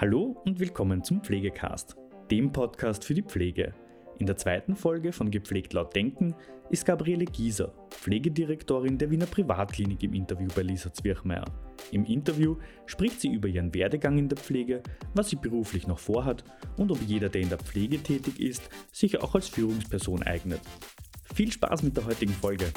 Hallo und willkommen zum Pflegecast, dem Podcast für die Pflege. In der zweiten Folge von Gepflegt laut Denken ist Gabriele Gieser, Pflegedirektorin der Wiener Privatklinik im Interview bei Lisa Zwirchmeier. Im Interview spricht sie über ihren Werdegang in der Pflege, was sie beruflich noch vorhat und ob jeder, der in der Pflege tätig ist, sich auch als Führungsperson eignet. Viel Spaß mit der heutigen Folge!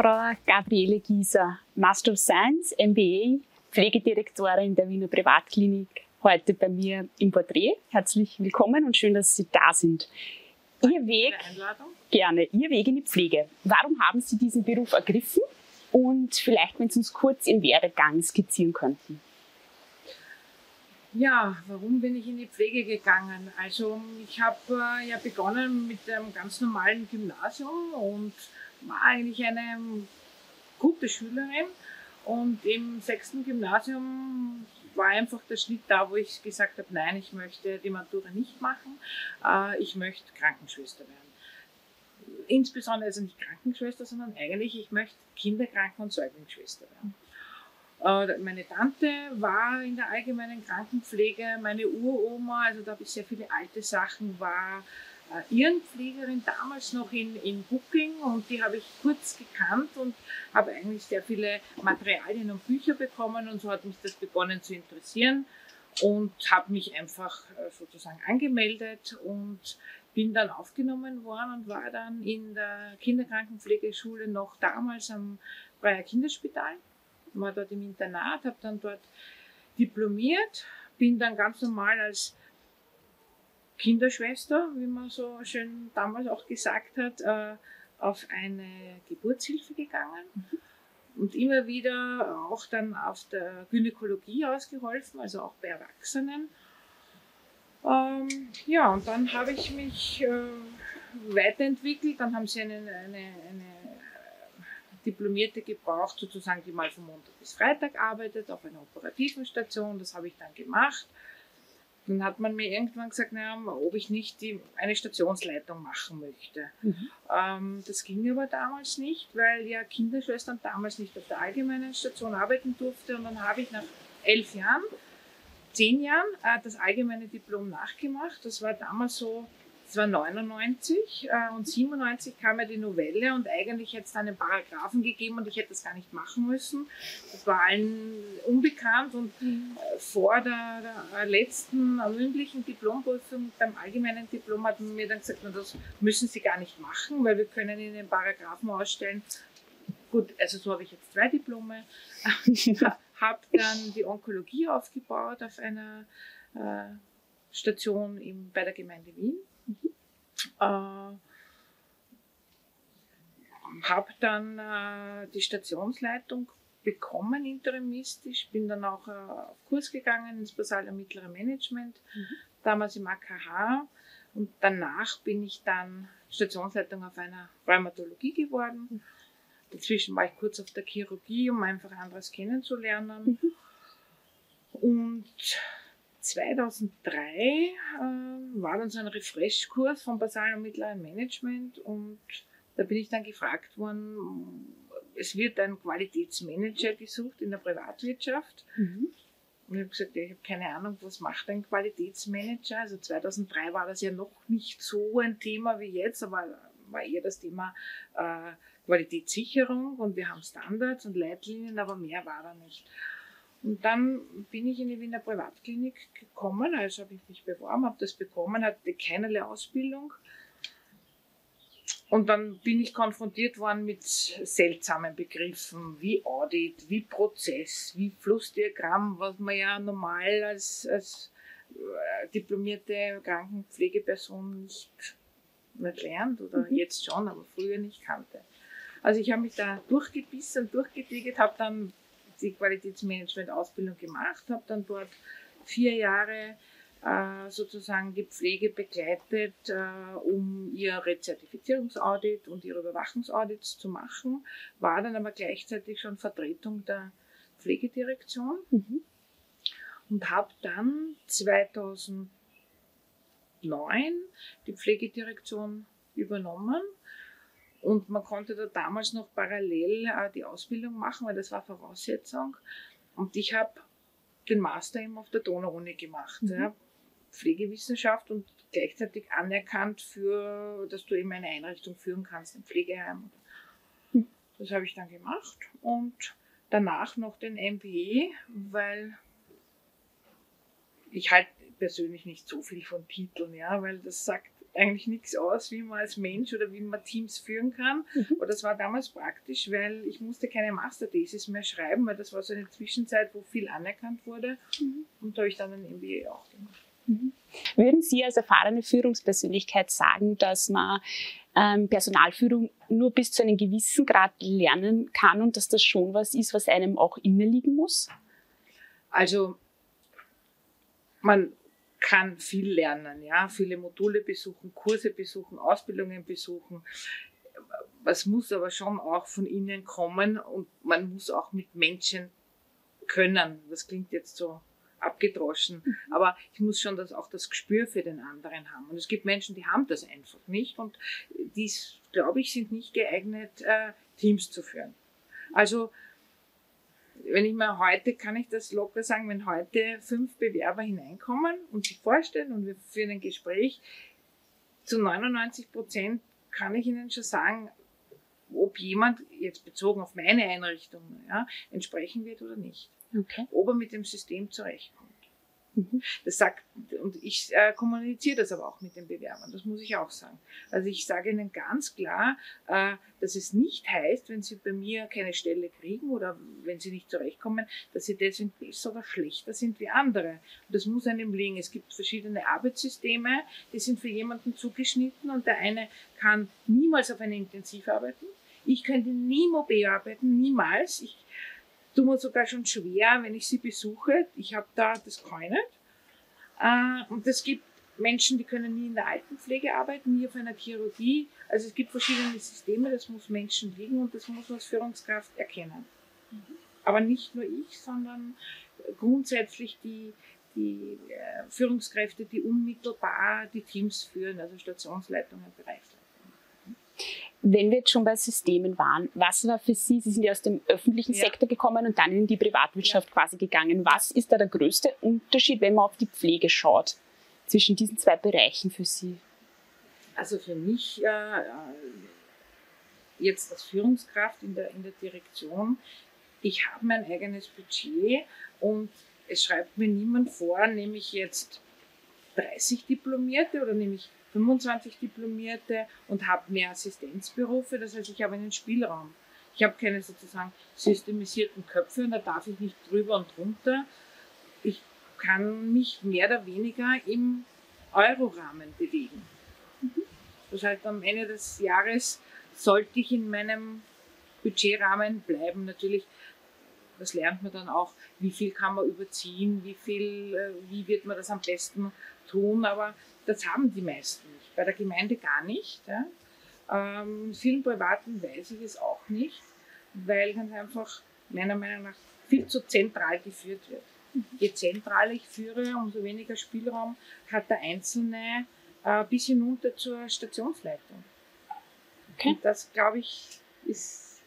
Frau Gabriele Gieser, Master of Science, MBA, Pflegedirektorin der Wiener Privatklinik, heute bei mir im Porträt. Herzlich willkommen und schön, dass Sie da sind. Ihr Weg, gerne, Ihr Weg in die Pflege. Warum haben Sie diesen Beruf ergriffen? Und vielleicht, wenn Sie uns kurz Ihren Werdegang skizzieren könnten. Ja, warum bin ich in die Pflege gegangen? Also ich habe äh, ja begonnen mit einem ganz normalen Gymnasium und eigentlich eine gute Schülerin und im sechsten Gymnasium war einfach der Schnitt da, wo ich gesagt habe, nein, ich möchte die Matura nicht machen, äh, ich möchte Krankenschwester werden. Insbesondere also nicht Krankenschwester, sondern eigentlich, ich möchte Kinderkranken- und Säuglingsschwester werden. Meine Tante war in der allgemeinen Krankenpflege, meine Uroma, also da habe ich sehr viele alte Sachen, war Irrenpflegerin damals noch in, in Booking und die habe ich kurz gekannt und habe eigentlich sehr viele Materialien und Bücher bekommen und so hat mich das begonnen zu interessieren und habe mich einfach äh, sozusagen angemeldet und bin dann aufgenommen worden und war dann in der Kinderkrankenpflegeschule noch damals am Breyer Kinderspital, war dort im Internat, habe dann dort diplomiert, bin dann ganz normal als Kinderschwester, wie man so schön damals auch gesagt hat, äh, auf eine Geburtshilfe gegangen mhm. und immer wieder auch dann auf der Gynäkologie ausgeholfen, also auch bei Erwachsenen. Ähm, ja, und dann habe ich mich äh, weiterentwickelt. Dann haben sie eine, eine, eine Diplomierte gebraucht, sozusagen, die mal von Montag bis Freitag arbeitet, auf einer operativen Station. Das habe ich dann gemacht. Dann hat man mir irgendwann gesagt, naja, ob ich nicht die, eine Stationsleitung machen möchte. Mhm. Ähm, das ging aber damals nicht, weil ja Kinderschwestern damals nicht auf der allgemeinen Station arbeiten durfte. Und dann habe ich nach elf Jahren, zehn Jahren äh, das allgemeine Diplom nachgemacht. Das war damals so das war 99 äh, und 97 kam ja die Novelle und eigentlich hätte es dann einen Paragraphen gegeben und ich hätte das gar nicht machen müssen. Das war allen unbekannt und äh, vor der, der letzten mündlichen Diplomprüfung beim allgemeinen Diplom hat man mir dann gesagt, na, das müssen Sie gar nicht machen, weil wir können Ihnen den Paragraphen ausstellen. Gut, also so habe ich jetzt zwei Diplome. habe dann die Onkologie aufgebaut auf einer äh, Station im, bei der Gemeinde Wien äh, habe dann äh, die Stationsleitung bekommen interimistisch, bin dann auch äh, auf Kurs gegangen ins basale mittlere Management, mhm. damals im AKH und danach bin ich dann Stationsleitung auf einer Rheumatologie geworden. Mhm. Dazwischen war ich kurz auf der Chirurgie, um einfach anderes kennenzulernen. Mhm. Und 2003 äh, war dann so ein Refresh-Kurs vom basalen und mittleren Management und da bin ich dann gefragt worden, es wird ein Qualitätsmanager gesucht in der Privatwirtschaft. Mhm. Und ich habe gesagt, ja, ich habe keine Ahnung, was macht ein Qualitätsmanager? Also 2003 war das ja noch nicht so ein Thema wie jetzt, aber war eher das Thema äh, Qualitätssicherung und wir haben Standards und Leitlinien, aber mehr war da nicht. Und dann bin ich in die Wiener Privatklinik gekommen, also habe ich mich beworben, habe das bekommen, hatte keinerlei Ausbildung. Und dann bin ich konfrontiert worden mit seltsamen Begriffen wie Audit, wie Prozess, wie Flussdiagramm, was man ja normal als, als äh, diplomierte Krankenpflegeperson nicht, nicht lernt oder mhm. jetzt schon, aber früher nicht kannte. Also ich habe mich da durchgebissen und durchgetigert, habe dann die Qualitätsmanagement-Ausbildung gemacht, habe dann dort vier Jahre äh, sozusagen die Pflege begleitet, äh, um ihr Rezertifizierungsaudit und ihre Überwachungsaudits zu machen, war dann aber gleichzeitig schon Vertretung der Pflegedirektion. Mhm. und habe dann 2009 die Pflegedirektion übernommen Und man konnte da damals noch parallel äh, die Ausbildung machen, weil das war Voraussetzung. Und ich habe den Master eben auf der Donau-Uni gemacht. Mhm. Ja, Pflegewissenschaft und gleichzeitig anerkannt für, dass du eben eine Einrichtung führen kannst, ein Pflegeheim. Mhm. Das habe ich dann gemacht und danach noch den MBE, weil ich halt persönlich nicht so viel von Titeln, ja, weil das sagt eigentlich nichts aus, wie man als Mensch oder wie man Teams führen kann. Mhm. Und das war damals praktisch, weil ich musste keine Masterthesis mehr schreiben, weil das war so eine Zwischenzeit, wo viel anerkannt wurde. Mhm. Und da habe ich dann ein MBA auch gemacht. Mhm. Würden Sie als erfahrene Führungspersönlichkeit sagen, dass man ähm, Personalführung nur bis zu einem gewissen Grad lernen kann und dass das schon was ist, was einem auch inne liegen muss? Also man kann viel lernen, ja, viele Module besuchen, Kurse besuchen, Ausbildungen besuchen. Was muss aber schon auch von innen kommen und man muss auch mit Menschen können. Das klingt jetzt so abgedroschen, mhm. aber ich muss schon das, auch das Gespür für den anderen haben. Und es gibt Menschen, die haben das einfach nicht und die, glaube ich, sind nicht geeignet, äh, Teams zu führen. Also wenn ich mir heute, kann ich das locker sagen, wenn heute fünf Bewerber hineinkommen und sich vorstellen und wir führen ein Gespräch, zu 99 Prozent kann ich Ihnen schon sagen, ob jemand jetzt bezogen auf meine Einrichtung ja, entsprechen wird oder nicht. Okay. Ob er mit dem System zurechtkommt. Mhm. Das sagt, und ich äh, kommuniziere das aber auch mit den Bewerbern, das muss ich auch sagen. Also ich sage ihnen ganz klar, äh, dass es nicht heißt, wenn sie bei mir keine Stelle kriegen oder wenn sie nicht zurechtkommen, dass sie deswegen besser oder schlechter sind wie andere. Und das muss einem liegen. Es gibt verschiedene Arbeitssysteme, die sind für jemanden zugeschnitten und der eine kann niemals auf eine Intensiv arbeiten. Ich könnte nie OB arbeiten, niemals. Ich tut mir sogar schon schwer, wenn ich sie besuche. Ich habe da das keine. Äh, und es gibt Menschen, die können nie in der Altenpflege arbeiten, nie auf einer Chirurgie. Also es gibt verschiedene Systeme, das muss Menschen liegen und das muss man als Führungskraft erkennen. Mhm. Aber nicht nur ich, sondern grundsätzlich die, die äh, Führungskräfte, die unmittelbar die Teams führen, also Stationsleitungen, Bereichsleitungen. Wenn wir jetzt schon bei Systemen waren, was war für Sie, Sie sind ja aus dem öffentlichen ja. Sektor gekommen und dann in die Privatwirtschaft ja. quasi gegangen. Was ist da der größte Unterschied, wenn man auf die Pflege schaut, zwischen diesen zwei Bereichen für Sie? Also für mich äh, jetzt als Führungskraft in der, in der Direktion, ich habe mein eigenes Budget und es schreibt mir niemand vor, nehme ich jetzt 30 Diplomierte oder nehme ich 25 Diplomierte und habe mehr Assistenzberufe. Das heißt, ich habe einen Spielraum. Ich habe keine sozusagen systemisierten Köpfe und da darf ich nicht drüber und drunter. Ich kann mich mehr oder weniger im Eurorahmen bewegen. Das heißt, am Ende des Jahres sollte ich in meinem Budgetrahmen bleiben. Natürlich, das lernt man dann auch, wie viel kann man überziehen, wie viel, äh, wie wird man das am besten tun, aber das haben die meisten nicht. Bei der Gemeinde gar nicht. Ja. Ähm, vielen Privaten weiß ich es auch nicht, weil ganz einfach meiner Meinung nach viel zu zentral geführt wird. Mhm. Je zentraler ich führe, umso weniger Spielraum hat der Einzelne äh, bis hinunter zur Stationsleitung. Okay. Und das, glaube ich, ist,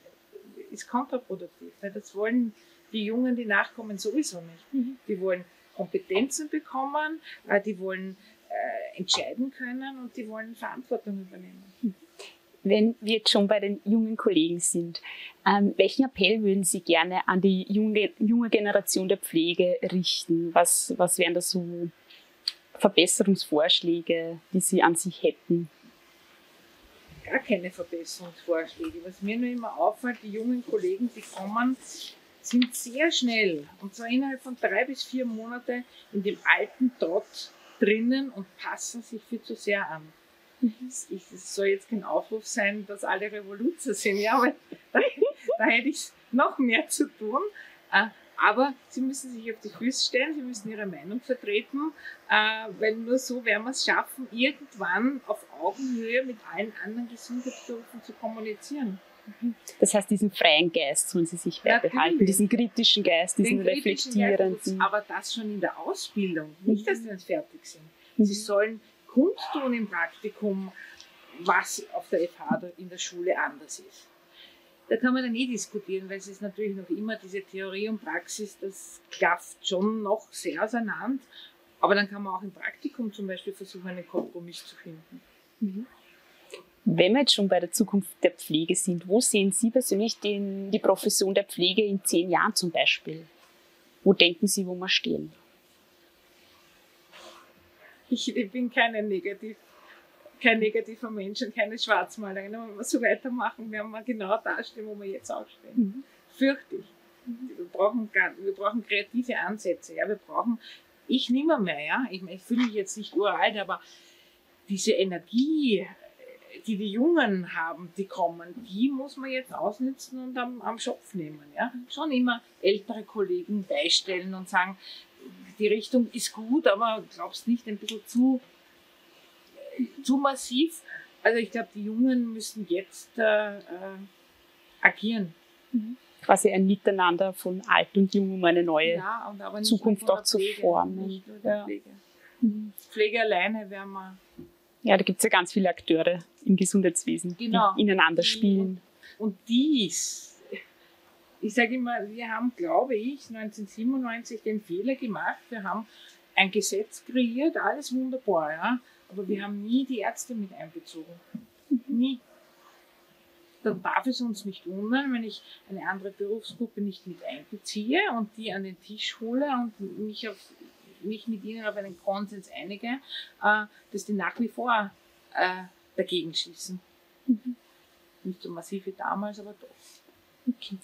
ist kontraproduktiv, weil das wollen die Jungen, die nachkommen, sowieso nicht. Mhm. Die wollen Kompetenzen bekommen, äh, die wollen entscheiden können und die wollen Verantwortung übernehmen. Wenn wir jetzt schon bei den jungen Kollegen sind, ähm, welchen Appell würden Sie gerne an die junge, junge Generation der Pflege richten? Was, was wären da so Verbesserungsvorschläge, die Sie an sich hätten? Gar keine Verbesserungsvorschläge. Was mir nur immer auffällt, die jungen Kollegen, die kommen, sind sehr schnell, und zwar innerhalb von drei bis vier Monaten, in dem alten Trott drinnen und passen sich viel zu sehr an. Es soll jetzt kein Aufruf sein, dass alle Revoluzer sind, ja, weil da, da hätte ich noch mehr zu tun. Äh, aber sie müssen sich auf die Füße stellen, sie müssen ihre Meinung vertreten, äh, weil nur so werden wir es schaffen, irgendwann auf Augenhöhe mit allen anderen Gesundheitsberufen zu kommunizieren. Das heißt, diesen freien Geist sollen sie sich beibehalten, Natürlich. diesen kritischen Geist, diesen Den reflektierenden. Geist, aber das schon in der Ausbildung, nicht, dass sie dann fertig sind. Mhm. Sie sollen kundtun im Praktikum, was auf der FH oder in der Schule anders ist. Da kann man dann eh diskutieren, weil es ist natürlich noch immer diese Theorie und Praxis, das klafft schon noch sehr auseinander. Aber dann kann man auch im Praktikum zum Beispiel versuchen, einen Kompromiss zu finden. Mhm. Wenn wir jetzt schon bei der Zukunft der Pflege sind, wo sehen Sie persönlich den, die Profession der Pflege in zehn Jahren zum Beispiel? Wo denken Sie, wo wir stehen? Ich, ich bin keine negativ, kein negativer Mensch und keine Schwarzmalerin. Wenn wir so weitermachen, werden wir genau da stehen, wo wir jetzt auch stehen. Mhm. Fürchte ich. Wir brauchen, wir brauchen kreative Ansätze. Ja, wir brauchen, ich nimmer mehr, ja. Ich, ich fühle mich jetzt nicht uralt, aber diese Energie, die die Jungen haben, die kommen, die muss man jetzt ausnutzen und am, am Schopf nehmen. Ja? Schon immer ältere Kollegen beistellen und sagen, die Richtung ist gut, aber glaubst nicht ein bisschen zu, zu massiv. Also ich glaube, die Jungen müssen jetzt äh, äh, agieren. Mhm. Quasi ein Miteinander von alt und jung, um eine neue ja, Zukunft auch zu formen. Ja. Pflege. Mhm. Pflege alleine wäre mal ja, da gibt es ja ganz viele Akteure im Gesundheitswesen, genau. die ineinander spielen. Und dies, ich sage immer, wir haben, glaube ich, 1997 den Fehler gemacht. Wir haben ein Gesetz kreiert, alles wunderbar, ja, aber wir haben nie die Ärzte mit einbezogen. Nie. Dann darf es uns nicht wundern, wenn ich eine andere Berufsgruppe nicht mit einbeziehe und die an den Tisch hole und mich auf mich mit Ihnen auf einen Konsens einige, äh, dass die nach wie vor äh, dagegen schießen. Mhm. Nicht so massiv wie damals, aber doch. Okay.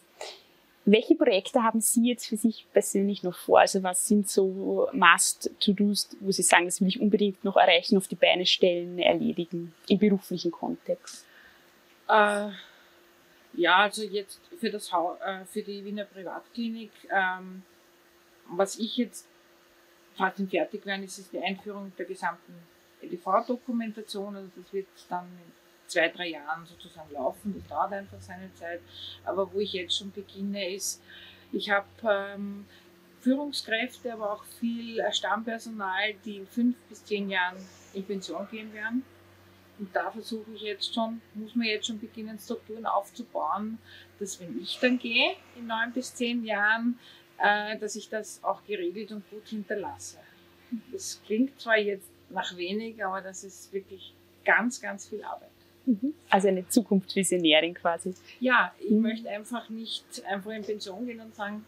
Welche Projekte haben Sie jetzt für sich persönlich noch vor? Also was sind so Must-to-Dos, wo Sie sagen, das will ich unbedingt noch erreichen, auf die Beine stellen, erledigen, im beruflichen Kontext? Äh, ja, also jetzt für, das ha äh, für die Wiener Privatklinik, ähm, was ich jetzt fast fertig werden, ist es die Einführung der gesamten EDV-Dokumentation. Also das wird dann in zwei, drei Jahren sozusagen laufen. Das dauert einfach seine Zeit. Aber wo ich jetzt schon beginne, ist, ich habe ähm, Führungskräfte, aber auch viel Stammpersonal, die in fünf bis zehn Jahren in Pension gehen werden. Und da versuche ich jetzt schon, muss man jetzt schon beginnen, Strukturen aufzubauen, dass wenn ich dann gehe, in neun bis zehn Jahren, äh, dass ich das auch geregelt und gut hinterlasse. Das klingt zwar jetzt nach wenig, aber das ist wirklich ganz, ganz viel Arbeit. Mhm. Also eine Zukunftsvisionärin quasi. Ja, ich mhm. möchte einfach nicht einfach in Pension gehen und sagen,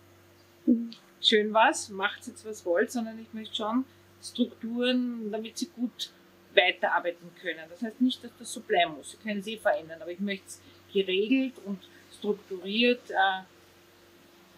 mhm. schön was, macht jetzt was wollt, sondern ich möchte schon Strukturen, damit sie gut weiterarbeiten können. Das heißt nicht, dass das so bleiben muss. Sie können sie verändern, aber ich möchte es geregelt und strukturiert äh,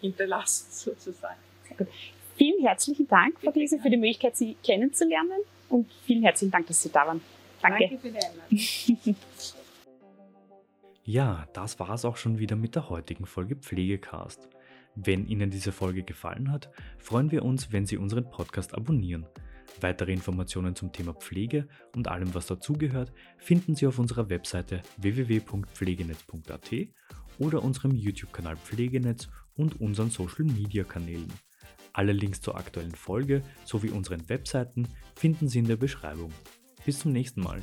hinterlassen, sozusagen. Sehr gut. Vielen herzlichen Dank, Frau Giese, für die Möglichkeit, Sie kennenzulernen und vielen herzlichen Dank, dass Sie da waren. Danke. Danke für die Einladung. ja, das war es auch schon wieder mit der heutigen Folge Pflegecast. Wenn Ihnen diese Folge gefallen hat, freuen wir uns, wenn Sie unseren Podcast abonnieren. Weitere Informationen zum Thema Pflege und allem, was dazugehört, finden Sie auf unserer Webseite www.pflegenetz.at oder unserem YouTube-Kanal Pflegenetz und unseren Social-Media-Kanälen. Alle Links zur aktuellen Folge sowie unseren Webseiten finden Sie in der Beschreibung. Bis zum nächsten Mal.